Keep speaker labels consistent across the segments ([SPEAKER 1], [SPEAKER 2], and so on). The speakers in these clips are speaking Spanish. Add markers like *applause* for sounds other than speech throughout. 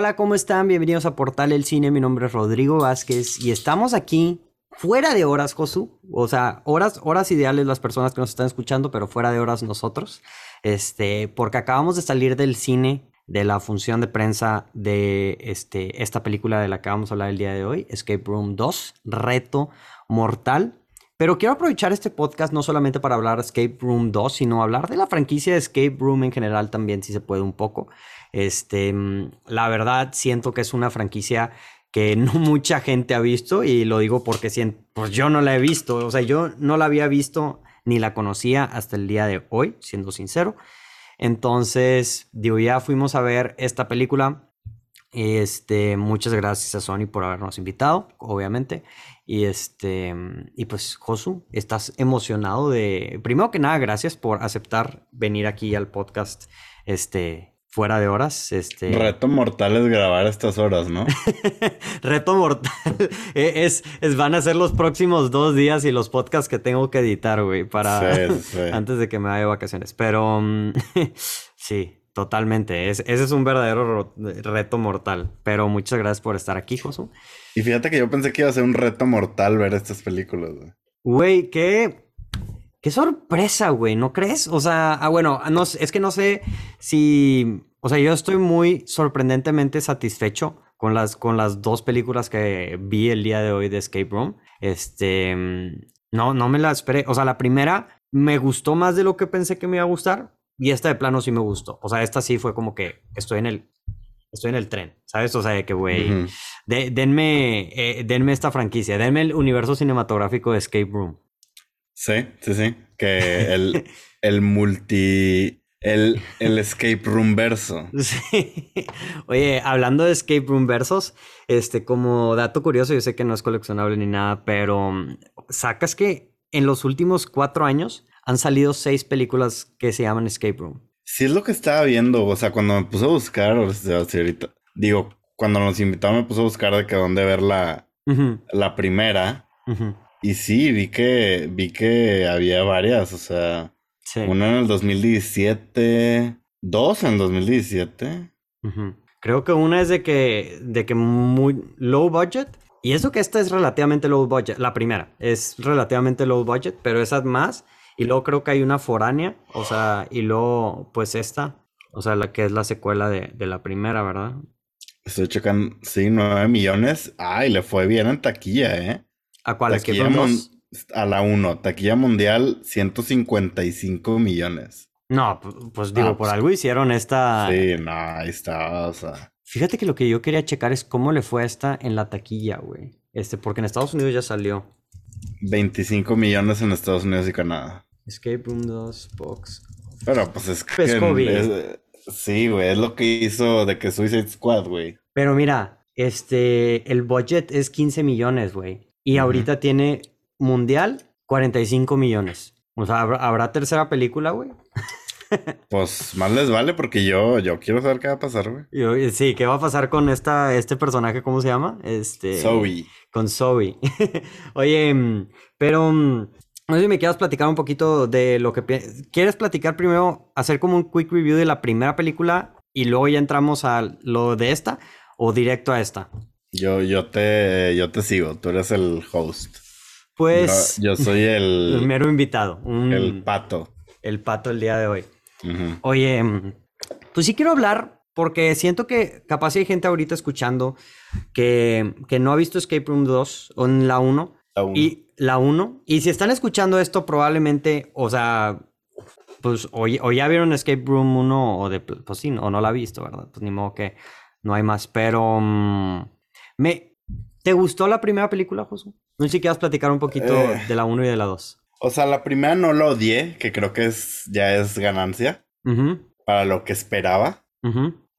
[SPEAKER 1] Hola, ¿cómo están? Bienvenidos a Portal El Cine. Mi nombre es Rodrigo Vázquez y estamos aquí fuera de horas, Josu. O sea, horas, horas ideales las personas que nos están escuchando, pero fuera de horas nosotros. Este, porque acabamos de salir del cine de la función de prensa de este, esta película de la que vamos a hablar el día de hoy, Escape Room 2, Reto Mortal. Pero quiero aprovechar este podcast no solamente para hablar Escape Room 2, sino hablar de la franquicia de Escape Room en general también, si se puede un poco. Este, la verdad, siento que es una franquicia que *laughs* no mucha gente ha visto y lo digo porque pues yo no la he visto, o sea, yo no la había visto ni la conocía hasta el día de hoy, siendo sincero. Entonces, digo, ya fuimos a ver esta película. Este, muchas gracias a Sony por habernos invitado, obviamente. Y este, y pues, Josu, estás emocionado de. Primero que nada, gracias por aceptar venir aquí al podcast. Este, fuera de horas. Este...
[SPEAKER 2] Reto mortal es grabar estas horas, ¿no? *laughs*
[SPEAKER 1] Reto mortal *laughs* e, es, es, van a ser los próximos dos días y los podcasts que tengo que editar, güey, para *laughs* antes de que me vaya de vacaciones. Pero mm, sí, totalmente. Es, ese es un verdadero reto mortal. Pero muchas gracias por estar aquí, Josu.
[SPEAKER 2] Y fíjate que yo pensé que iba a ser un reto mortal ver estas películas, güey.
[SPEAKER 1] Güey, qué Qué sorpresa, güey, ¿no crees? O sea, ah, bueno, no, es que no sé si, o sea, yo estoy muy sorprendentemente satisfecho con las, con las dos películas que vi el día de hoy de Escape Room. Este, no, no me la esperé. O sea, la primera me gustó más de lo que pensé que me iba a gustar y esta de plano sí me gustó. O sea, esta sí fue como que estoy en el, estoy en el tren, ¿sabes? O sea, que, güey, denme, eh, denme esta franquicia, denme el universo cinematográfico de Escape Room.
[SPEAKER 2] Sí, sí, sí. Que el, el multi. El, el escape room verso.
[SPEAKER 1] Sí. Oye, hablando de escape room versos, este, como dato curioso, yo sé que no es coleccionable ni nada, pero sacas que en los últimos cuatro años han salido seis películas que se llaman escape room.
[SPEAKER 2] Sí, es lo que estaba viendo. O sea, cuando me puse a buscar, o sea, ahorita, digo, cuando nos invitaron, me puse a buscar de que dónde ver la, la primera. Y sí, vi que, vi que había varias, o sea, una en el 2017, dos en el 2017.
[SPEAKER 1] Creo que una es de que, de que muy low budget. Y eso que esta es relativamente low budget. La primera es relativamente low budget, pero esa es más. Y luego creo que hay una foránea, o sea, y luego pues esta, o sea, la que es la secuela de, de la primera, ¿verdad?
[SPEAKER 2] Estoy checando, sí, nueve millones. Ay, le fue bien en taquilla, ¿eh?
[SPEAKER 1] ¿A cuál?
[SPEAKER 2] A la 1, taquilla mundial 155 millones.
[SPEAKER 1] No, pues digo, ah, por pues algo hicieron esta.
[SPEAKER 2] Sí, no, ahí está, o sea.
[SPEAKER 1] Fíjate que lo que yo quería checar es cómo le fue a esta en la taquilla, güey. Este, porque en Estados Unidos ya salió.
[SPEAKER 2] 25 millones en Estados Unidos y Canadá.
[SPEAKER 1] Escape Room 2, Box.
[SPEAKER 2] Pero pues es que. sí, güey, es lo que hizo de que Suicide Squad, güey.
[SPEAKER 1] Pero mira, este, el budget es 15 millones, güey. Y ahorita tiene mundial 45 millones. O sea, ¿habrá, tercera película, güey? *laughs*
[SPEAKER 2] pues más les vale porque yo, yo quiero saber qué va a pasar,
[SPEAKER 1] güey. Sí, ¿qué va a pasar con esta, este personaje? ¿Cómo se llama? Este.
[SPEAKER 2] Zoe.
[SPEAKER 1] Con Zoe. *laughs* Oye, mm, pero. Mm, no sé si me quieras platicar un poquito de lo que. ¿Quieres platicar primero, hacer como un quick review de la primera película y luego ya entramos a lo de esta o directo a esta?
[SPEAKER 2] Yo, yo te, yo te sigo, tú eres el host.
[SPEAKER 1] Pues.
[SPEAKER 2] Yo, soy el. *laughs*
[SPEAKER 1] el mero invitado.
[SPEAKER 2] el pato.
[SPEAKER 1] El pato el día de hoy. Oye, pues sí quiero hablar porque siento que capaz hay gente ahorita escuchando que, que no ha visto Escape Room 2 o en la 1.
[SPEAKER 2] La 1.
[SPEAKER 1] Y la 1. Y si están escuchando esto, probablemente, o sea, pues o, o ya vieron Escape Room 1 o de, pues sí, o no la ha visto, ¿verdad? Pues ni modo que no hay más. Pero. Mm, me, ¿Te gustó la primera película, Josu? No sé si quieras platicar un poquito eh. de la 1 y de la 2.
[SPEAKER 2] O sea, la primera no la odié, que creo que es, ya es ganancia. Para lo que esperaba.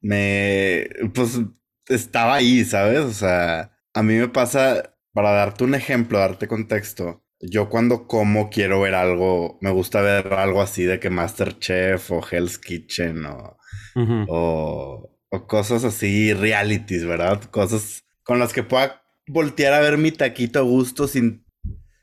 [SPEAKER 2] Me. Pues estaba ahí, ¿sabes? O sea, a mí me pasa, para darte un ejemplo, darte contexto. Yo cuando como quiero ver algo, me gusta ver algo así de que Masterchef o Hell's Kitchen o, o, o cosas así, realities, ¿verdad? Cosas con las que pueda voltear a ver mi taquito a gusto sin,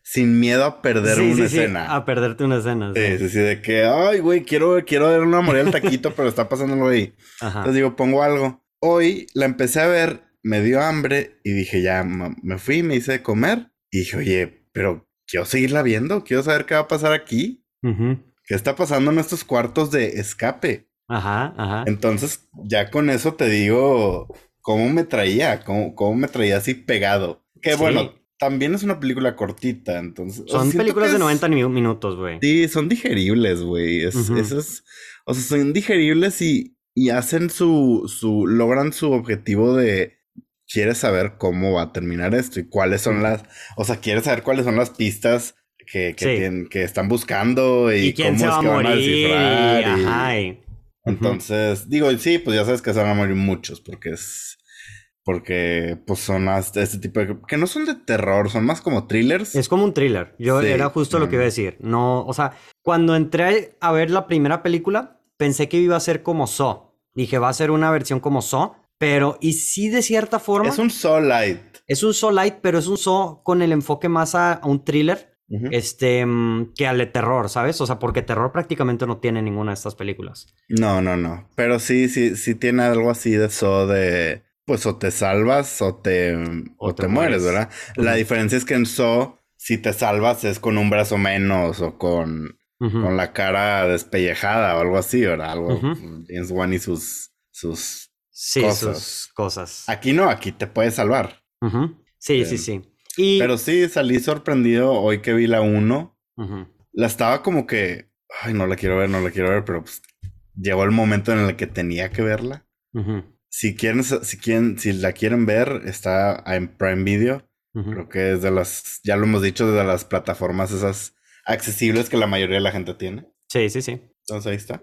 [SPEAKER 2] sin miedo a perder una escena.
[SPEAKER 1] a perderte una escena.
[SPEAKER 2] Sí, sí, sí, de que, ay, güey, quiero, quiero ver una morir al taquito, pero está pasándolo ahí. Entonces digo, pongo algo. hoy la empecé a ver, me dio hambre y dije, ya me fui, me hice de comer y dije, oye, pero quiero seguirla viendo, quiero saber qué va a pasar aquí. ¿Qué está pasando en estos cuartos de escape?
[SPEAKER 1] Ajá, ajá.
[SPEAKER 2] Entonces, ya con eso te digo cómo me traía, cómo, cómo me traía así pegado. Que bueno, también es una película cortita, entonces.
[SPEAKER 1] Son películas de 90 minutos, güey.
[SPEAKER 2] Sí, son digeribles, güey. Es, o sea, son digeribles y, y hacen su, su, logran su objetivo de, quieres saber cómo va a terminar esto y cuáles son las, o sea, quieres saber cuáles son las pistas que, que, que están buscando y, cómo es que van a descifrar. Entonces, digo, sí, pues ya sabes que se van a morir muchos porque es porque pues son más de este tipo de que no son de terror, son más como thrillers.
[SPEAKER 1] Es como un thriller. Yo era justo lo que iba a decir. No, o sea, cuando entré a ver la primera película, pensé que iba a ser como Saw. Dije, va a ser una versión como Saw, pero y sí de cierta forma
[SPEAKER 2] Es un Saw light.
[SPEAKER 1] Es un Saw light, pero es un Saw con el enfoque más a un thriller este, mm, que al de terror, ¿sabes? O sea, porque terror prácticamente no tiene ninguna de estas películas.
[SPEAKER 2] No, no, no. Pero sí, sí, sí tiene algo así de eso de, pues o te salvas o te, o, te, mueres, ¿verdad? La diferencia es que en So, si te salvas es con un brazo menos o con, con la cara despellejada o algo así, ¿verdad? Algo, James Wan y sus, sus cosas. Sus
[SPEAKER 1] cosas.
[SPEAKER 2] Aquí no, aquí te puedes salvar.
[SPEAKER 1] Sí, sí, sí.
[SPEAKER 2] Pero sí, salí sorprendido hoy que vi la 1. La estaba como que, ay, no la quiero ver, no la quiero ver, pero pues, llegó el momento en el que tenía que verla. Si quieren, si quieren, si la quieren ver, está en Prime Video. Creo que es de las, ya lo hemos dicho, de las plataformas esas accesibles que la mayoría de la gente tiene.
[SPEAKER 1] Sí, sí, sí.
[SPEAKER 2] Entonces ahí está.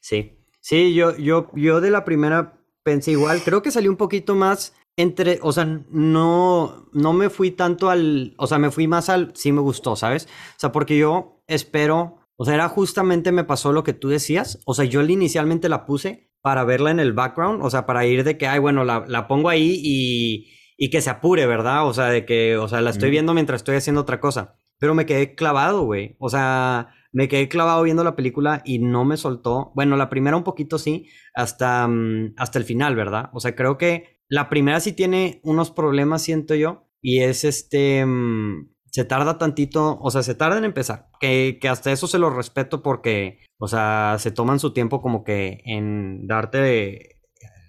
[SPEAKER 1] Sí. Sí, yo, yo, yo de la primera pensé igual. Creo que salió un poquito más entre, o sea, no, no me fui tanto al, o sea, me fui más al, sí me gustó, ¿sabes? O sea, porque yo espero, o sea, era justamente me pasó lo que tú decías, o sea, yo inicialmente la puse para verla en el background, o sea, para ir de que, ay, bueno, la, la pongo ahí y, y, que se apure, ¿verdad? O sea, de que, o sea, la estoy viendo mientras estoy haciendo otra cosa, pero me quedé clavado, güey, o sea... Me quedé clavado viendo la película y no me soltó. Bueno, la primera un poquito sí, hasta, mm, hasta el final, ¿verdad? O sea, creo que la primera sí tiene unos problemas, siento yo, y es este, mm, se tarda tantito, o sea, se tarda en empezar, que, que, hasta eso se lo respeto porque, o sea, se toman su tiempo como que en darte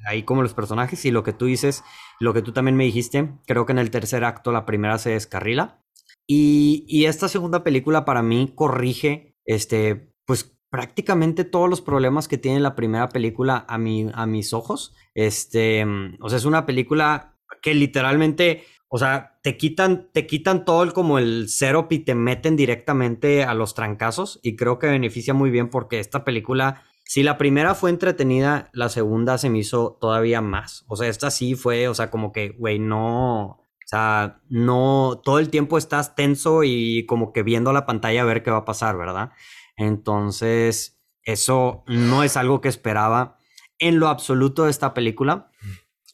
[SPEAKER 1] ahí como los personajes y lo que tú dices, lo que tú también me dijiste, creo que en el tercer acto la primera se descarrila. Y, y esta segunda película para mí corrige, este, pues prácticamente todos los problemas que tiene la primera película a, mi, a mis ojos. Este, o sea, es una película que literalmente, o sea, te quitan, te quitan todo el, como el cero y te meten directamente a los trancazos y creo que beneficia muy bien porque esta película, si la primera fue entretenida, la segunda se me hizo todavía más. O sea, esta sí fue, o sea, como que, güey, no, o sea, no, todo el tiempo estás tenso y como que viendo la pantalla a ver qué va a pasar, ¿verdad? Entonces, eso no es algo que esperaba en lo absoluto de esta película.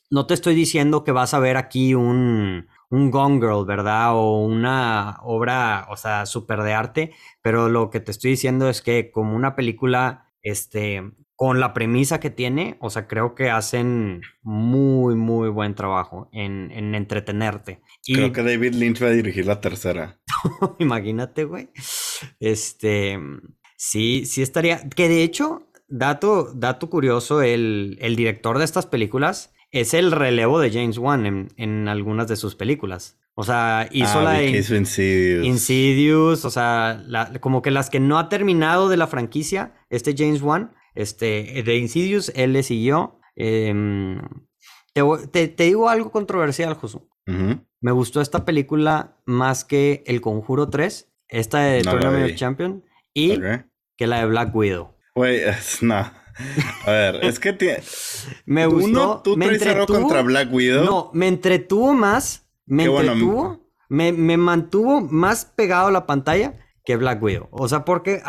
[SPEAKER 1] No te estoy diciendo que vas a ver aquí un, un Gone Girl, ¿verdad? O una obra, o sea, súper de arte, pero lo que te estoy diciendo es que como una película, este, con la premisa que tiene, o sea, creo que hacen muy, muy buen trabajo en, en entretenerte.
[SPEAKER 2] Creo que David Lynch va a dirigir la tercera. *laughs*
[SPEAKER 1] Imagínate, güey. Este, sí, sí estaría. Que de hecho, dato, dato curioso, el, el director de estas películas es el relevo de James Wan en, en algunas de sus películas. O sea, hizo ah, la de
[SPEAKER 2] Insidious.
[SPEAKER 1] Insidious, o sea, como que las que no ha terminado de la franquicia, este James Wan, este, de Insidious, él le siguió. Em, te, te, digo algo controversial, Josu. Me gustó esta película más que El Conjuro 3, esta de no Tournament of Champion, y que la de Black Widow.
[SPEAKER 2] Güey, no. A ver, es que
[SPEAKER 1] me gustó.
[SPEAKER 2] ¿Tú me entretuvo, contra Black Widow?
[SPEAKER 1] No, me entretuvo más. Me entretuvo. me, me, mantuvo más pegado a la pantalla que Black Widow. O sea, porque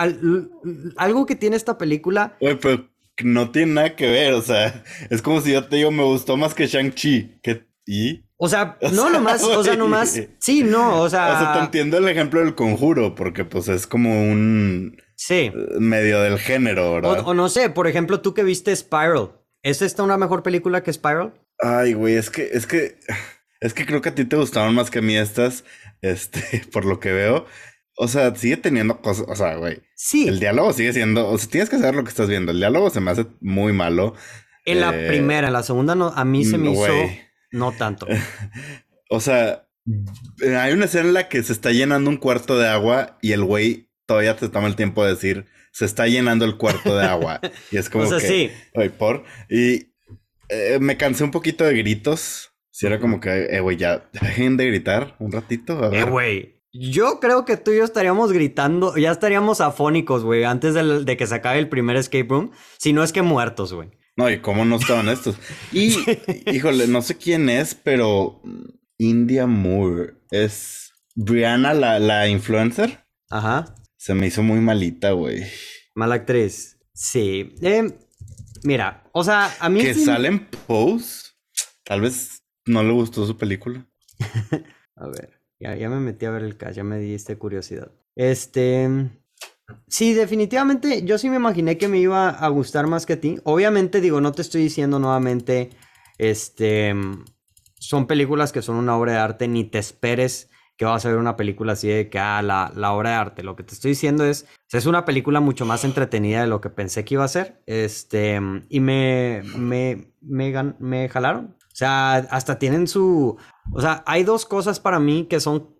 [SPEAKER 1] algo que tiene esta película.
[SPEAKER 2] Güey, pero no tiene nada que ver. O sea, es como si yo te digo, me gustó más que Shang-Chi. ¿Y? *laughs*
[SPEAKER 1] O sea, no nomás, o sea, nomás, sí, no, o sea.
[SPEAKER 2] O sea, te entiendo el ejemplo del conjuro, porque pues es como un.
[SPEAKER 1] Sí.
[SPEAKER 2] Medio del género, ¿verdad?
[SPEAKER 1] O, no sé, por ejemplo, tú que viste Spiral, ¿Es esta una mejor película que Spiral?
[SPEAKER 2] Ay, güey, es que, es que, es que creo que a ti te gustaron más que a mí estas, este, *laughs* por lo que veo. O sea, sigue teniendo cosas, o sea, güey. Sí. El diálogo sigue siendo, o sea, tienes que saber lo que estás viendo. El diálogo se me hace muy malo.
[SPEAKER 1] En la eh, primera, en la segunda no, a mí se me hizo no tanto. *laughs*
[SPEAKER 2] o sea, hay una escena en la que se está llenando un cuarto de agua y el güey todavía te toma el tiempo de decir, se está llenando el cuarto de agua. y es *laughs* como o sea, que, sí. por. Y eh, me cansé un poquito de gritos. Si era como que, eh, güey, ya dejen de gritar un ratito.
[SPEAKER 1] Eh, güey. Yo creo que tú y yo estaríamos gritando, ya estaríamos afónicos, güey, antes de, que se acabe el primer escape room, si no es que muertos, güey.
[SPEAKER 2] No, y cómo no estaban estos. Y, *laughs* híjole, no sé quién es, pero India Moore es Brianna, la, la influencer. Ajá. Se me hizo muy malita, güey.
[SPEAKER 1] Mala actriz. Sí. Eh, mira, o sea, a mí.
[SPEAKER 2] Que sale en Pose. Tal vez no le gustó su película. *laughs*
[SPEAKER 1] a ver. Ya, ya me metí a ver el cast, ya me diste curiosidad. Este. Sí, definitivamente yo sí me imaginé que me iba a gustar más que a ti. Obviamente, digo, no te estoy diciendo nuevamente. Este. Son películas que son una obra de arte, ni te esperes que vas a ver una película así de que, ah, la, la, obra de arte. Lo que te estoy diciendo es, es una película mucho más entretenida de lo que pensé que iba a ser. Este, y me, me, me, me jalaron. O sea, hasta tienen su, o sea, hay dos cosas para mí que son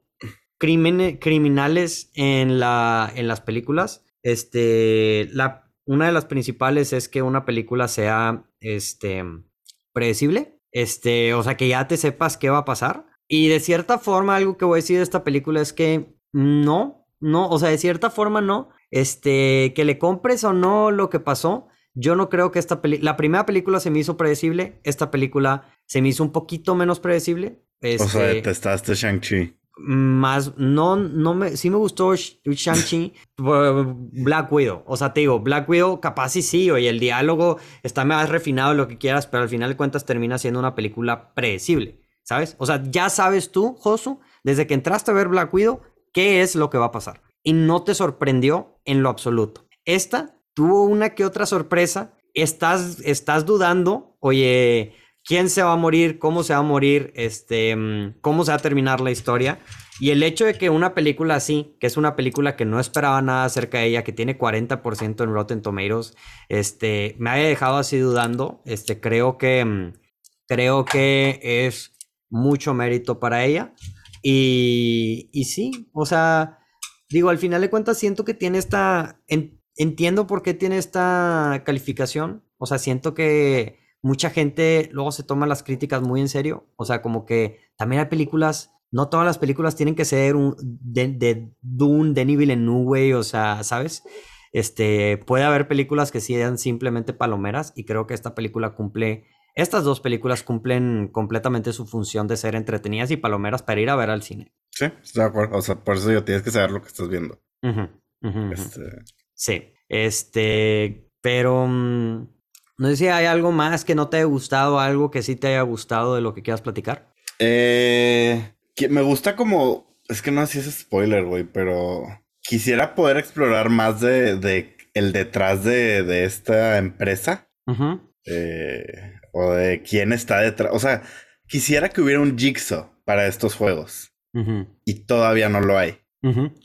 [SPEAKER 1] criminales en, la, en las películas. Este, la, una de las principales es que una película sea, este, predecible. Este, o sea, que ya te sepas qué va a pasar. Y de cierta forma, algo que voy a decir de esta película es que no, no, o sea, de cierta forma no. Este, que le compres o no lo que pasó. Yo no creo que esta película, la primera película se me hizo predecible, esta película se me hizo un poquito menos predecible.
[SPEAKER 2] o sea, este, detestaste Shang-Chi.
[SPEAKER 1] Más, no, no me, sí me gustó Shang-Chi, Black Widow. O sea, te digo, Black Widow capaz y sí, oye, el diálogo está más refinado, lo que quieras, pero al final de cuentas termina siendo una película predecible. ¿Sabes? O sea, ya sabes tú, Josu, desde que entraste a ver Black Widow, qué es lo que va a pasar. Y no te sorprendió en lo absoluto. Esta tuvo una que otra sorpresa. Estás, estás dudando, oye, quién se va a morir, cómo se va a morir, este, mm, cómo se va a terminar la historia. Y el hecho de que una película así, que es una película que no esperaba nada acerca de ella, que tiene 40% en Rotten Tomatoes, este, me haya dejado así dudando, este, creo que, mm, creo que es mucho mérito para ella. Y, y sí, o sea, digo, al final de cuentas siento que tiene esta, entiendo por qué tiene esta calificación, o sea, siento que mucha gente luego se toma las críticas muy en serio, o sea, como que también hay películas, no todas las películas tienen que ser un, de, de Dune, de Villeneuve, o sea, ¿sabes? Este, puede haber películas que sean simplemente palomeras y creo que esta película cumple estas dos películas cumplen completamente su función de ser entretenidas y palomeras para ir a ver al cine.
[SPEAKER 2] Sí, estoy de acuerdo. O sea, por eso yo tienes que saber lo que estás viendo.
[SPEAKER 1] Este... Sí, este, pero mm, no sé si hay algo más que no te haya gustado, algo que sí te haya gustado de lo que quieras platicar.
[SPEAKER 2] Eh, me gusta como, es que no sé si es spoiler, güey, pero quisiera poder explorar más de, el detrás de, esta empresa. eh, o de quién está detrás. O sea, quisiera que hubiera un jigsaw para estos juegos. Y todavía no lo hay.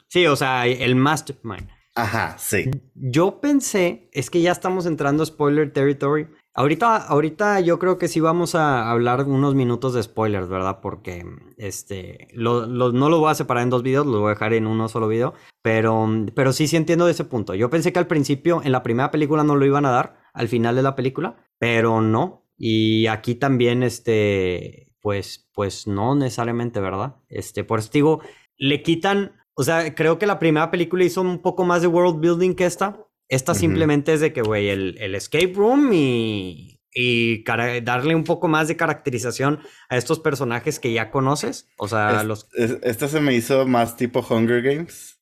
[SPEAKER 1] Sí, o sea, el mastermind.
[SPEAKER 2] Ajá, sí.
[SPEAKER 1] Yo pensé, es que ya estamos entrando a spoiler territory. Ahorita, ahorita yo creo que sí vamos a hablar unos minutos de spoilers, ¿verdad? Porque este, no lo voy a separar en dos videos, lo voy a dejar en uno solo video. Pero, pero sí, sí entiendo de ese punto. Yo pensé que al principio, en la primera película, no lo iban a dar, al final de la película, pero no. Y aquí también, este, pues, pues no necesariamente, ¿verdad? Este, por eso digo, le quitan, o sea, creo que la primera película hizo un poco más de world building que esta. Esta simplemente es de que, güey, el, el, escape room y, y darle un poco más de caracterización a estos personajes que ya conoces. O sea, los...
[SPEAKER 2] esta se me hizo más tipo Hunger Games.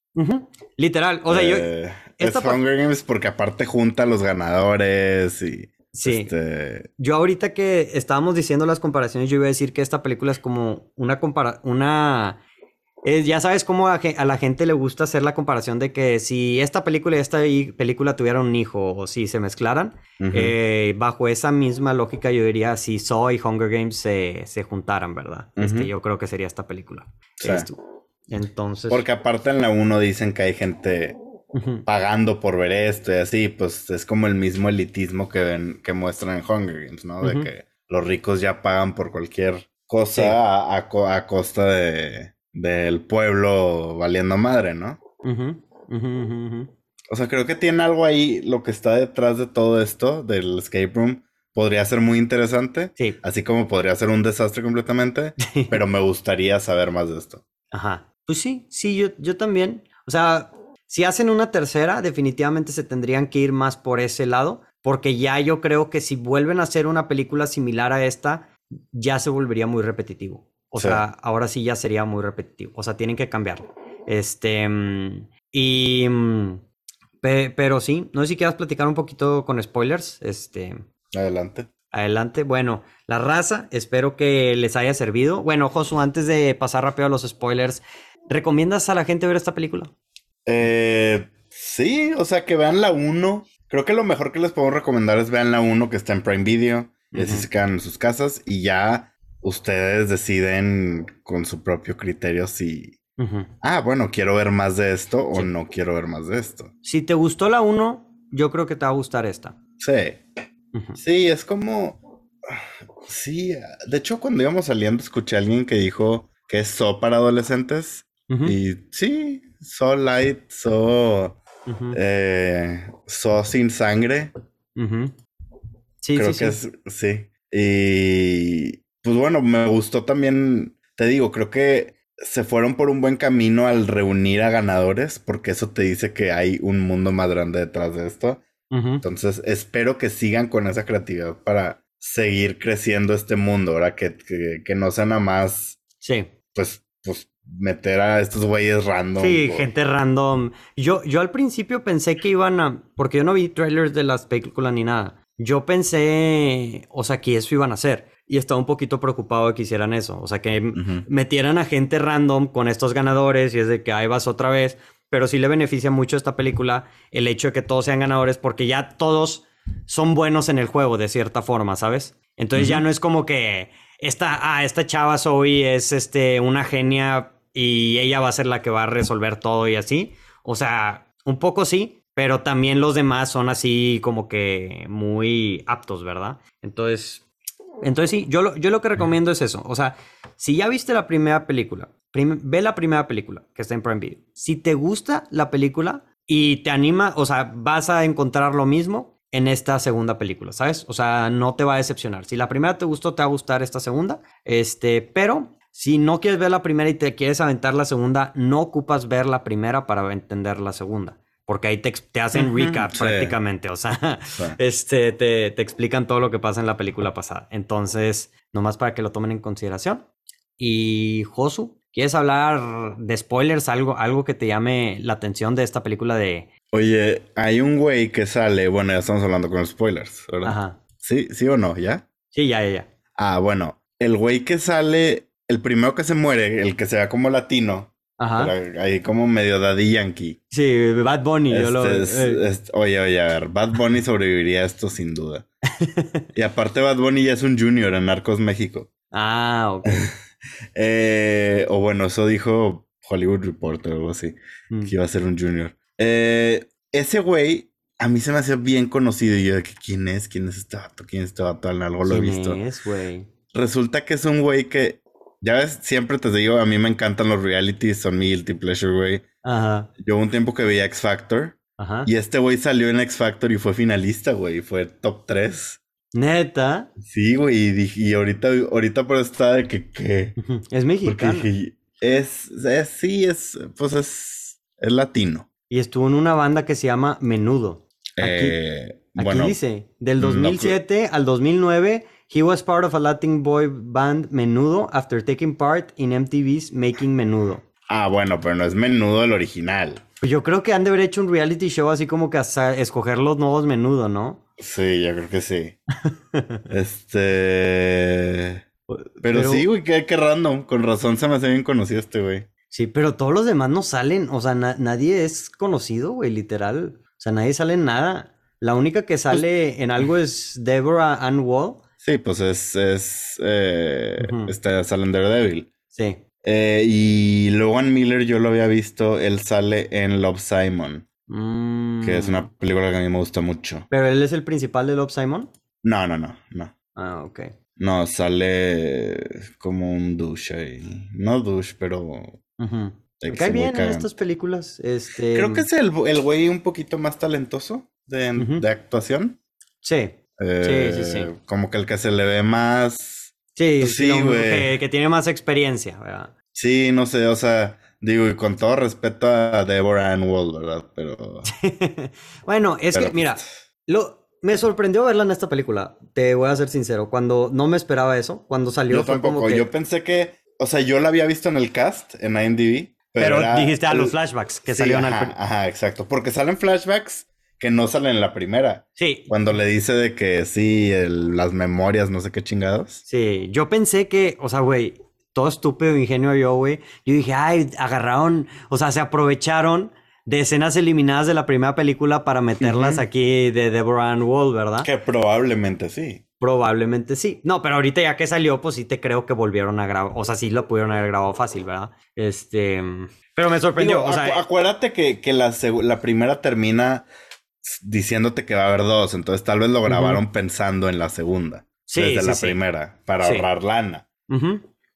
[SPEAKER 1] Literal, o sea, yo...
[SPEAKER 2] Eh, es Hunger Games porque aparte junta a los ganadores y... Sí. Este...
[SPEAKER 1] Yo ahorita que estábamos diciendo las comparaciones, yo iba a decir que esta película es como una compara una ya sabes cómo a, la gente le gusta hacer la comparación de que si esta película y esta película tuvieran un hijo o si se mezclaran, eh, bajo esa misma lógica yo diría si Saw y Hunger Games se, se juntaran, ¿verdad? este, yo creo que sería esta película. Entonces...
[SPEAKER 2] Porque aparte en la 1 dicen que hay gente pagando por ver esto y así, pues es como el mismo elitismo que ven, que muestran en Hunger Games, ¿no? De que los ricos ya pagan por cualquier cosa a, costa de, del pueblo valiendo madre, ¿no? O sea, creo que tiene algo ahí, lo que está detrás de todo esto, del escape room, podría ser muy interesante. Sí. Así como podría ser un desastre completamente, *laughs* pero me gustaría saber más de esto.
[SPEAKER 1] Ajá. Pues sí, sí, yo, yo también. O sea, si hacen una tercera, definitivamente se tendrían que ir más por ese lado, porque ya yo creo que si vuelven a hacer una película similar a esta, ya se volvería muy repetitivo. O sea, ahora sí ya sería muy repetitivo. O sea, tienen que cambiarlo. Este. Mm, y. Mm, pero sí, no sé si quieras platicar un poquito con spoilers. Este.
[SPEAKER 2] Adelante.
[SPEAKER 1] Adelante. Bueno, la raza, espero que les haya servido. Bueno, Josu, antes de pasar rápido a los spoilers, ¿recomiendas a la gente ver esta película?
[SPEAKER 2] Eh, sí, o sea, que vean la 1. Creo que lo mejor que les puedo recomendar es vean la 1 que está en Prime Video. Y así se quedan en sus casas y ya ustedes deciden con su propio criterio si... Ah, bueno, quiero ver más de esto o no quiero ver más de esto.
[SPEAKER 1] Si te gustó la 1, yo creo que te va a gustar esta.
[SPEAKER 2] Sí. Sí, es como... Sí, de hecho cuando íbamos saliendo escuché a alguien que dijo que es so para adolescentes. Y sí, so light, so... Eh, so sin sangre. Sí, Creo que es, sí. Y pues bueno, me gustó también, te digo, creo que se fueron por un buen camino al reunir a ganadores, porque eso te dice que hay un mundo más grande detrás de esto. Entonces, espero que sigan con esa creatividad para seguir creciendo este mundo, ahora que, que, no sea nada más.
[SPEAKER 1] Sí.
[SPEAKER 2] Pues, pues meter a estos güeyes random.
[SPEAKER 1] Sí, gente random. Yo, yo al principio pensé que iban a. Porque yo no vi trailers de las películas ni nada. Yo pensé, o sea, que eso iban a hacer. Y estaba un poquito preocupado de que hicieran eso. O sea, que metieran a gente random con estos ganadores y es de que ahí vas otra vez. Pero sí le beneficia mucho a esta película el hecho de que todos sean ganadores porque ya todos son buenos en el juego de cierta forma, ¿sabes? Entonces ya no es como que esta, ah, esta chava Zoe es este, una genia y ella va a ser la que va a resolver todo y así. O sea, un poco sí, pero también los demás son así como que muy aptos, ¿verdad? Entonces, entonces sí, yo lo, yo lo que recomiendo es eso. O sea, si ya viste la primera película, ve la primera película que está en Prime Video. Si te gusta la película y te anima, o sea, vas a encontrar lo mismo en esta segunda película, ¿sabes? O sea, no te va a decepcionar. Si la primera te gustó, te va a gustar esta segunda. Este, pero si no quieres ver la primera y te quieres aventar la segunda, no ocupas ver la primera para entender la segunda porque ahí te, te hacen recap prácticamente, o sea, *laughs* este, te, te, explican todo lo que pasa en la película pasada. Entonces, nomás para que lo tomen en consideración. Y Josu, ¿quieres hablar de spoilers? Algo, algo que te llame la atención de esta película de...
[SPEAKER 2] Oye, hay un güey que sale, bueno, ya estamos hablando con spoilers, ¿verdad? Ajá. ¿Sí, sí o no? ¿Ya?
[SPEAKER 1] Sí, ya, ya, ya.
[SPEAKER 2] Ah, bueno, el güey que sale, el primero que se muere, el que se ve como latino, Ajá. ahí como medio daddy yankee.
[SPEAKER 1] Sí, Bad Bunny. yo lo,
[SPEAKER 2] eh. oye, oye, a ver, Bad Bunny *laughs* sobreviviría a esto sin duda. *laughs* y aparte Bad Bunny ya es un junior en Narcos México.
[SPEAKER 1] Ah, ok. *laughs*
[SPEAKER 2] eh, o bueno, eso dijo Hollywood Reporter o algo así, mm. que iba a ser un junior. Eh, ese güey a mí se me hacía bien conocido y yo de que quién es, quién es este vato, quién es este vato, algo lo he visto.
[SPEAKER 1] ¿Quién es, güey?
[SPEAKER 2] Resulta que es un güey que ya ves, siempre te digo, a mí me encantan los realities, son mi guilty pleasure, güey. Ajá. Yo un tiempo que veía X Factor. Ajá. Y este güey salió en X Factor y fue finalista, güey. Fue top 3.
[SPEAKER 1] ¿Neta?
[SPEAKER 2] Sí, güey. Y, dije, y ahorita, ahorita por está de que...
[SPEAKER 1] Es mexicano.
[SPEAKER 2] es, es, sí, es, pues es, es latino.
[SPEAKER 1] Y estuvo en una banda que se llama Menudo. Aquí, eh, aquí dice, del 2007 al 2009 He was part of a Latin boy band Menudo after taking part in MTV's Making Menudo.
[SPEAKER 2] Ah, bueno, pero no es Menudo el original.
[SPEAKER 1] Pues yo creo que han de haber hecho un reality show así como que hasta escoger los nuevos Menudo, ¿no?
[SPEAKER 2] Sí, yo creo que sí. *laughs* este... Pero, sí, güey, qué, qué random. Con razón se me hace bien conocido este güey.
[SPEAKER 1] Sí, pero todos los demás no salen, o sea, nadie es conocido, güey, literal. O sea, nadie sale en nada. La única que pues sale en algo es Deborah Ann Wall.
[SPEAKER 2] Sí, pues es, es eh, en Daredevil.
[SPEAKER 1] Sí.
[SPEAKER 2] Eh, y Logan Miller yo lo había visto, él sale en Love Simon. Que es una mm. película que a mí me gusta mucho.
[SPEAKER 1] ¿Pero él es el principal de Love Simon?
[SPEAKER 2] No, no, no, no.
[SPEAKER 1] Ah, ok.
[SPEAKER 2] No, sale como un douche ahí. No douche, pero...
[SPEAKER 1] Me cae bien en estas películas. Este...
[SPEAKER 2] Creo que es el, el güey un poquito más talentoso de, de actuación.
[SPEAKER 1] Sí. Sí, sí, sí. Eh,
[SPEAKER 2] como que el que se le ve más...
[SPEAKER 1] Sí, pues sí, güey. Que, tiene más experiencia, ¿verdad?
[SPEAKER 2] Sí, no sé, o sea, digo, y con todo respeto a Deborah Ann Wall, ¿verdad? Pero... *laughs*
[SPEAKER 1] bueno, es que, mira, pues, lo, me sorprendió verla en esta película, te voy a ser sincero, cuando no me esperaba eso, cuando salió...
[SPEAKER 2] Yo tampoco, yo pensé que, o sea, yo la había visto en el cast, en IMDb,
[SPEAKER 1] pero, dijiste a los flashbacks que salieron
[SPEAKER 2] al... Ajá, exacto, porque salen flashbacks que no salen en la primera.
[SPEAKER 1] Sí.
[SPEAKER 2] Cuando le dice de que sí, las memorias, no sé qué chingados.
[SPEAKER 1] Sí, yo pensé que, o sea, güey, todo estúpido ingenio yo, güey. Yo dije, ay, agarraron, o sea, se aprovecharon de escenas eliminadas de la primera película para meterlas aquí de Deborah Ann Wall, ¿verdad?
[SPEAKER 2] Que probablemente sí.
[SPEAKER 1] Probablemente sí. No, pero ahorita ya que salió, pues sí te creo que volvieron a grabar. O sea, sí lo pudieron haber grabado fácil, ¿verdad? Este. Pero me sorprendió. o sea,
[SPEAKER 2] acuérdate que, que la, la primera termina diciéndote que va a haber dos, entonces tal vez lo grabaron pensando en la segunda. Sí, desde la primera, para ahorrar lana.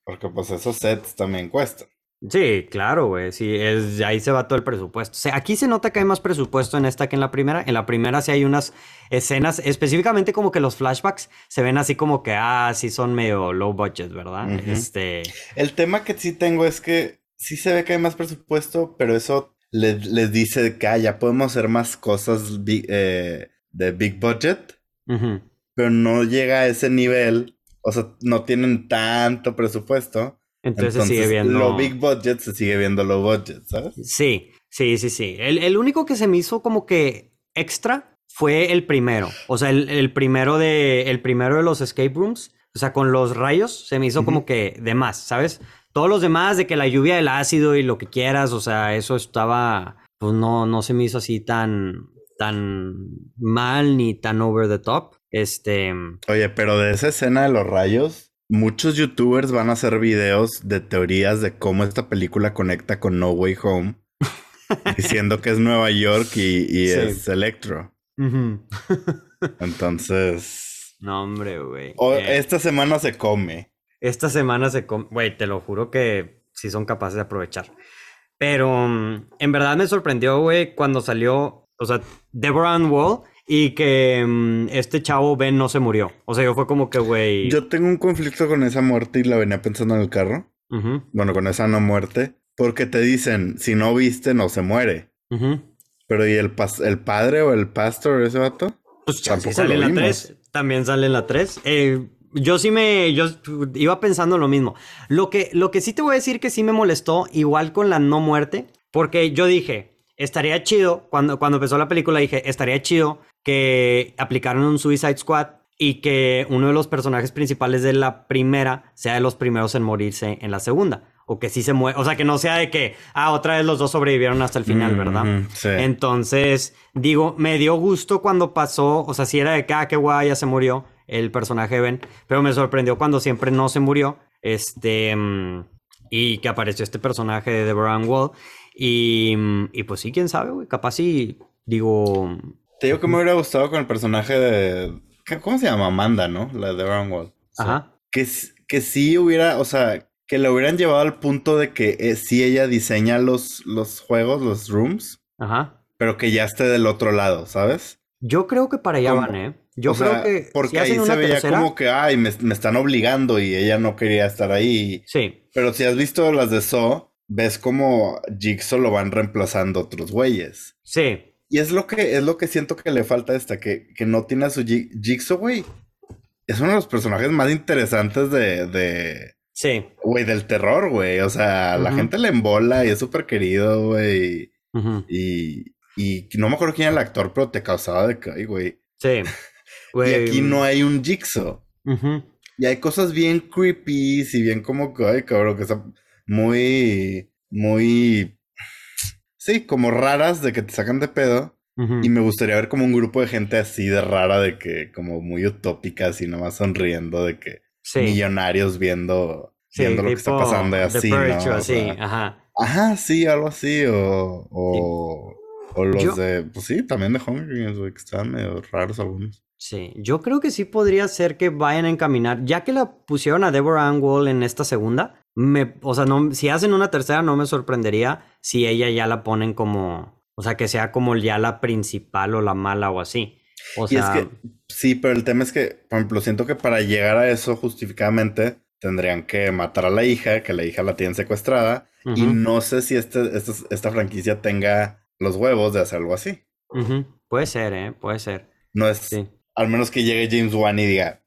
[SPEAKER 2] Porque pues esos sets también cuestan.
[SPEAKER 1] Sí, claro, güey. Sí, es, ahí se va todo el presupuesto. O sea, aquí se nota que hay más presupuesto en esta que en la primera. En la primera sí hay unas escenas, específicamente como que los flashbacks se ven así como que, ah, sí son medio low budget, ¿verdad? Este.
[SPEAKER 2] El tema que sí tengo es que sí se ve que hay más presupuesto, pero eso les, dice que ah, ya podemos hacer más cosas eh, de big budget, pero no llega a ese nivel, o sea, no tienen tanto presupuesto.
[SPEAKER 1] Entonces, se sigue viendo.
[SPEAKER 2] Lo big budget se sigue viendo low budget, ¿sabes?
[SPEAKER 1] Sí, sí, sí, sí. El, único que se me hizo como que extra fue el primero. O sea, el, primero de. El primero de los escape rooms. O sea, con los rayos se me hizo como que de más, ¿sabes? Todos los demás, de que la lluvia del ácido y lo que quieras, o sea, eso estaba, pues no, no se me hizo así tan, tan mal ni tan over the top. Este.
[SPEAKER 2] Oye, pero de esa escena de los rayos, muchos youtubers van a hacer videos de teorías de cómo esta película conecta con No Way Home, *laughs* diciendo que es Nueva York y, es Electro. Entonces.
[SPEAKER 1] No, hombre, güey.
[SPEAKER 2] Eh. Esta semana se come.
[SPEAKER 1] Esta semana se... Güey, te lo juro que sí son capaces de aprovechar. Pero mm, en verdad me sorprendió, güey, cuando salió, o sea, Deborah Ann Wall y que mm, este chavo Ben no se murió. O sea, yo fue como que, güey...
[SPEAKER 2] Yo tengo un conflicto con esa muerte y la venía pensando en el carro. Bueno, con esa no muerte. Porque te dicen, si no viste, no se muere. Pero ¿y el, el padre o el pastor, ese vato?
[SPEAKER 1] Pues tampoco sale en la 3. También sale en la 3. Eh, yo sí me. Yo iba pensando lo mismo. Lo que, lo que sí te voy a decir que sí me molestó, igual con la no muerte, porque yo dije, estaría chido, cuando, cuando empezó la película dije, estaría chido que aplicaran un Suicide Squad y que uno de los personajes principales de la primera sea de los primeros en morirse en la segunda. O que sí se muere. O sea, que no sea de que, ah, otra vez los dos sobrevivieron hasta el final, ¿verdad? Sí. Entonces, digo, me dio gusto cuando pasó. O sea, si era de que, ah, qué guay, ya se murió el personaje Ben, pero me sorprendió cuando siempre no se murió, este, y que apareció este personaje de Deborah Wall, y, y pues sí, quién sabe, güey, capaz sí, digo...
[SPEAKER 2] Te digo que me hubiera gustado con el personaje de... ¿Cómo se llama? Amanda, ¿no? La de Deborah Wall.
[SPEAKER 1] Ajá.
[SPEAKER 2] Que, que sí hubiera, o sea, que lo hubieran llevado al punto de que eh, sí ella diseña los, los juegos, los rooms.
[SPEAKER 1] Ajá.
[SPEAKER 2] Pero que ya esté del otro lado, ¿sabes?
[SPEAKER 1] Yo creo que para allá van, ¿eh? Yo creo que.
[SPEAKER 2] Porque ahí se veía como que, ay, me, están obligando y ella no quería estar ahí.
[SPEAKER 1] Sí.
[SPEAKER 2] Pero si has visto las de So, ves como Jigsaw lo van reemplazando otros güeyes.
[SPEAKER 1] Sí.
[SPEAKER 2] Y es lo que, es lo que siento que le falta a esta, que, que no tiene a su Jigsaw, güey. Es uno de los personajes más interesantes de. de
[SPEAKER 1] sí.
[SPEAKER 2] Güey, del terror, güey. O sea, la gente le embola y es súper querido, güey. Y. Y no me acuerdo quién era el actor, pero te causaba de que, güey.
[SPEAKER 1] Sí. *laughs*
[SPEAKER 2] y aquí no hay un Jigsaw. Y hay cosas bien creepy y bien como que, ay, cabrón, que está muy muy, sí, como raras de que te sacan de pedo. Y me gustaría ver como un grupo de gente así de rara, de que como muy utópica, así nomás sonriendo, de que millonarios viendo, viendo lo que está pasando así, ¿no? así, ajá. Ajá, sí, algo así, o, o, o los de, pues sí, también de Hunger Games, que están medio raros algunos.
[SPEAKER 1] Sí, yo creo que sí podría ser que vayan a encaminar, ya que la pusieron a Deborah Ann Wall en esta segunda, me, o sea, no, si hacen una tercera no me sorprendería si ella ya la ponen como, o sea, que sea como ya la principal o la mala o así. O sea,
[SPEAKER 2] es que, sí, pero el tema es que, por ejemplo, siento que para llegar a eso justificadamente tendrían que matar a la hija, que la hija la tienen secuestrada, y no sé si este, este, esta franquicia tenga los huevos de hacer algo así.
[SPEAKER 1] Puede ser, ¿eh? Puede ser.
[SPEAKER 2] No es, al menos que llegue James Wan y diga,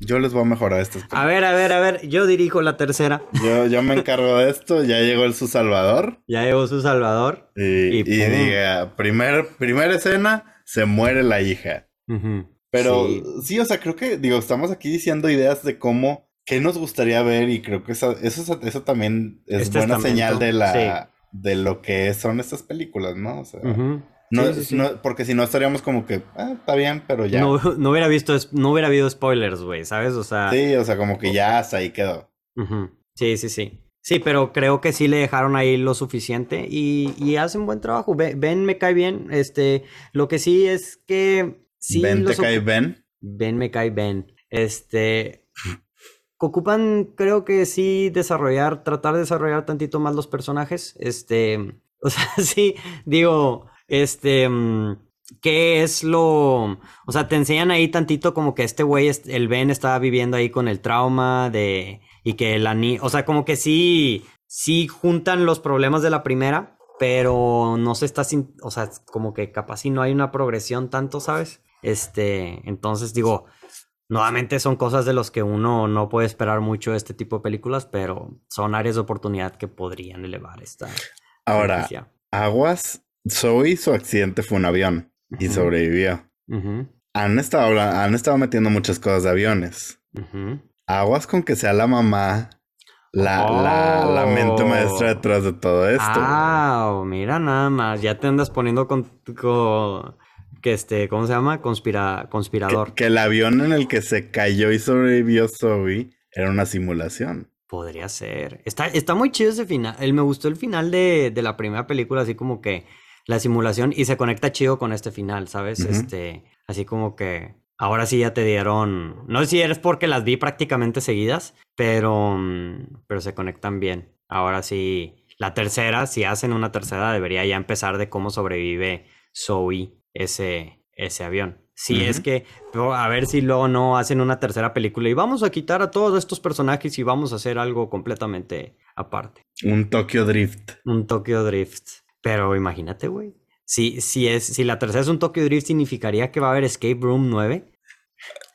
[SPEAKER 2] yo les voy a mejorar esto.
[SPEAKER 1] A ver, a ver, a ver, yo dirijo la tercera.
[SPEAKER 2] Yo, yo me encargo de esto, ya llegó el su salvador.
[SPEAKER 1] Ya llegó su salvador.
[SPEAKER 2] Y, diga, primer, primera escena, se muere la hija. Pero sí. o sea, creo que, digo, estamos aquí diciendo ideas de cómo, qué nos gustaría ver y creo que eso, eso, eso también es buena señal de la, de lo que son estas películas, ¿no? O sea, no, no, porque si no estaríamos como que, ah, está bien, pero ya.
[SPEAKER 1] No, no hubiera visto, no hubiera habido spoilers, güey, ¿sabes? O sea.
[SPEAKER 2] Sí, o sea, como que ya hasta ahí quedó.
[SPEAKER 1] Sí, sí, sí. Sí, pero creo que sí le dejaron ahí lo suficiente y, y hacen buen trabajo. Ben, me cae bien. Este, lo que sí es que. Sí,
[SPEAKER 2] ¿Ben te cae Ben?
[SPEAKER 1] Ben me cae Ben. Este. Ocupan, creo que sí, desarrollar, tratar de desarrollar tantito más los personajes. Este. *laughs* O sea, sí, digo este, mm, ¿qué es lo...? O sea, te enseñan ahí tantito como que este güey, el Ben estaba viviendo ahí con el trauma de... Y que la ni... O sea, como que sí, sí juntan los problemas de la primera, pero no se está sin... O sea, como que capaz si no hay una progresión tanto, ¿sabes? Este, entonces digo, nuevamente son cosas de los que uno no puede esperar mucho de este tipo de películas, pero son áreas de oportunidad que podrían elevar esta.
[SPEAKER 2] Ahora, aguas Zoe, su accidente fue un avión y sobrevivió. han, estado, han estado metiendo muchas cosas de aviones. Aguas con que sea la mamá la, la, mente maestra oh. detrás de todo esto.
[SPEAKER 1] Ah, mira nada más. Ya te andas poniendo con, que este, ¿cómo se llama? Conspira, conspirador.
[SPEAKER 2] Que, el avión en el que se cayó y sobrevivió Zoe era una simulación.
[SPEAKER 1] Podría ser. Está, está muy chido ese final. Él me gustó el final de, de la primera película, así como que la simulación y se conecta chido con este final, ¿sabes? Este, así como que ahora sí ya te dieron, no sé si eres porque las vi prácticamente seguidas, pero, mm, pero se conectan bien. Ahora sí, la tercera, si hacen una tercera, debería ya empezar de cómo sobrevive Zoe ese, ese avión. Si es que, a ver si luego no hacen una tercera película y vamos a quitar a todos estos personajes y vamos a hacer algo completamente aparte.
[SPEAKER 2] Un Tokyo Drift.
[SPEAKER 1] Un Tokyo Drift. Pero imagínate, güey. Si, si, es, si la tercera es un Tokyo Drift, significaría que va a haber Escape Room 9.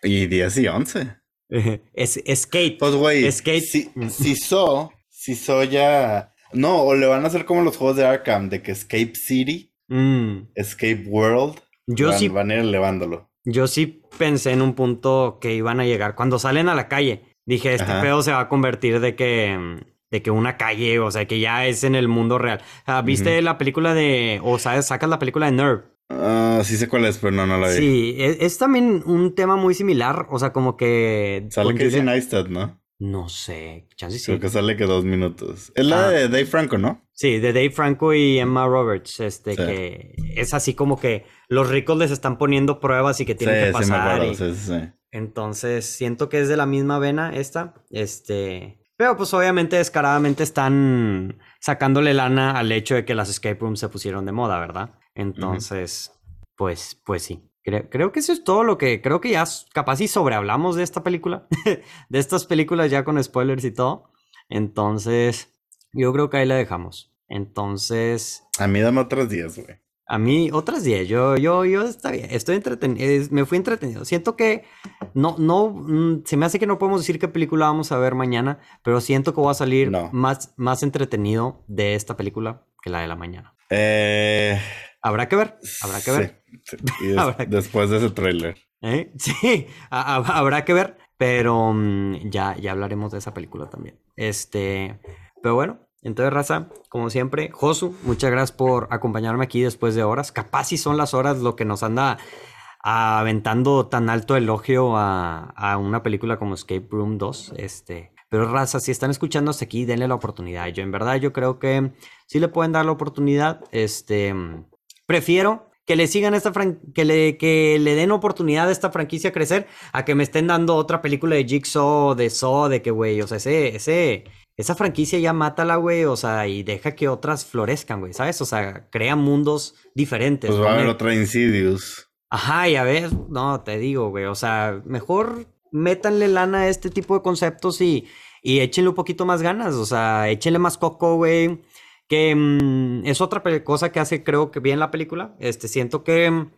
[SPEAKER 2] Y 10 y 11. *laughs*
[SPEAKER 1] es Escape.
[SPEAKER 2] Pues, güey, si, si so, si so ya... No, o le van a hacer como los juegos de Arkham, de que Escape City, mm. Escape World, yo van, sí, van a ir elevándolo.
[SPEAKER 1] Yo sí pensé en un punto que iban a llegar. Cuando salen a la calle, dije, este pedo se va a convertir de que de que una calle, o sea, que ya es en el mundo real. ¿Viste la película de, o sabes, sacas la película de Nerve?
[SPEAKER 2] Ah, sí sé cuál es, pero no, no la vi.
[SPEAKER 1] Sí, e, es, también un tema muy similar, o sea, como que...
[SPEAKER 2] Sale Casey Neistat, ¿no?
[SPEAKER 1] No sé, chance sí.
[SPEAKER 2] Creo que sale que dos minutos. Es la ah. de Dave Franco, ¿no?
[SPEAKER 1] Sí, de Dave Franco y Emma Roberts, este, que es así como que los ricos les están poniendo pruebas y que tienen que pasar. Sí, me sí, sí. Entonces, siento que es de la misma vena esta, este... Pero pues obviamente descaradamente están sacándole lana al hecho de que las escape rooms se pusieron de moda, ¿verdad? Entonces, pues, pues sí. Creo, que eso es todo lo que creo que ya capaz y sobrehablamos de esta película, *laughs* de estas películas ya con spoilers y todo. Entonces, yo creo que ahí la dejamos. Entonces.
[SPEAKER 2] A mí dame otros días, güey.
[SPEAKER 1] A mí otras 10, yo, yo, yo está bien, estoy entretenido, me fui entretenido. Siento que no, no, mm, se me hace que no podemos decir qué película vamos a ver mañana, pero siento que voy a salir más, más entretenido de esta película que la de la mañana.
[SPEAKER 2] Eh...
[SPEAKER 1] Habrá que ver, habrá que ver. *laughs*
[SPEAKER 2] después de ese tráiler.
[SPEAKER 1] ¿Eh? Sí, habrá que ver, pero mm, ya, ya hablaremos de esa película también. Este, pero bueno, Entonces, raza, como siempre, Josu, muchas gracias por acompañarme aquí después de horas. Capaz si son las horas lo que nos anda aventando tan alto elogio a, a una película como Escape Room 2. Este, pero raza, si están escuchando hasta aquí, denle la oportunidad. Yo en verdad yo creo que sí le pueden dar la oportunidad. Este, prefiero que le sigan esta que le que le den oportunidad a esta franquicia a crecer a que me estén dando otra película de Jigsaw, de Saw, de que güey, o sea, ese ese esa franquicia ya mátala, güey, o sea, y deja que otras florezcan, güey, ¿sabes? O sea, crea mundos diferentes.
[SPEAKER 2] Pues va a haber otra Insidious.
[SPEAKER 1] Ajá, y a ver, no, te digo, güey, o sea, mejor métanle lana a este tipo de conceptos y, y échenle un poquito más ganas, o sea, échenle más coco, güey. Que mm, es otra cosa que hace, creo que bien la película. Este, siento que mm,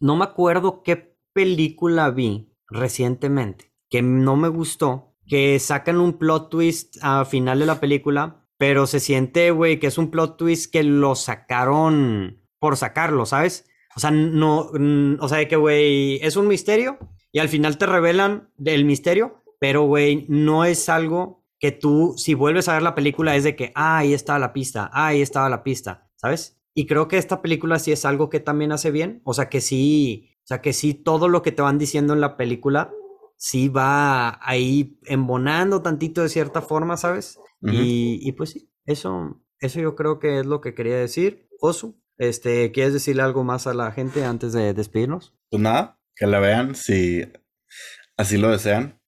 [SPEAKER 1] no me acuerdo qué película vi recientemente que no me gustó, que sacan un plot twist al final de la película, pero se siente, güey, que es un plot twist que lo sacaron por sacarlo, ¿sabes? O sea, no, mm, o sea, que, güey, es un misterio y al final te revelan el misterio, pero, güey, no es algo que tú, si vuelves a ver la película, es de que, ah, ahí estaba la pista, ah, ahí estaba la pista, ¿sabes? Y creo que esta película sí es algo que también hace bien, o sea, que sí, o sea, que sí todo lo que te van diciendo en la película, sí va ahí embonando tantito de cierta forma, ¿sabes? y, y, pues sí, eso, eso yo creo que es lo que quería decir. Osu, este, ¿quieres decirle algo más a la gente antes de despedirnos?
[SPEAKER 2] Pues nada, que la vean si así lo desean.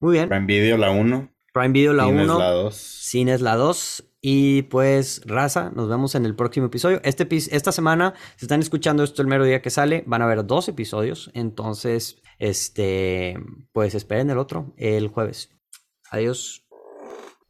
[SPEAKER 1] Muy bien.
[SPEAKER 2] Prime Video la 1.
[SPEAKER 1] Prime Video la 1.
[SPEAKER 2] Cines la 2.
[SPEAKER 1] Cines la 2. Y pues, raza, nos vemos en el próximo episodio. Este, esta semana, si están escuchando esto el mero día que sale, van a ver dos episodios. Entonces, este, pues esperen el otro el jueves. Adiós.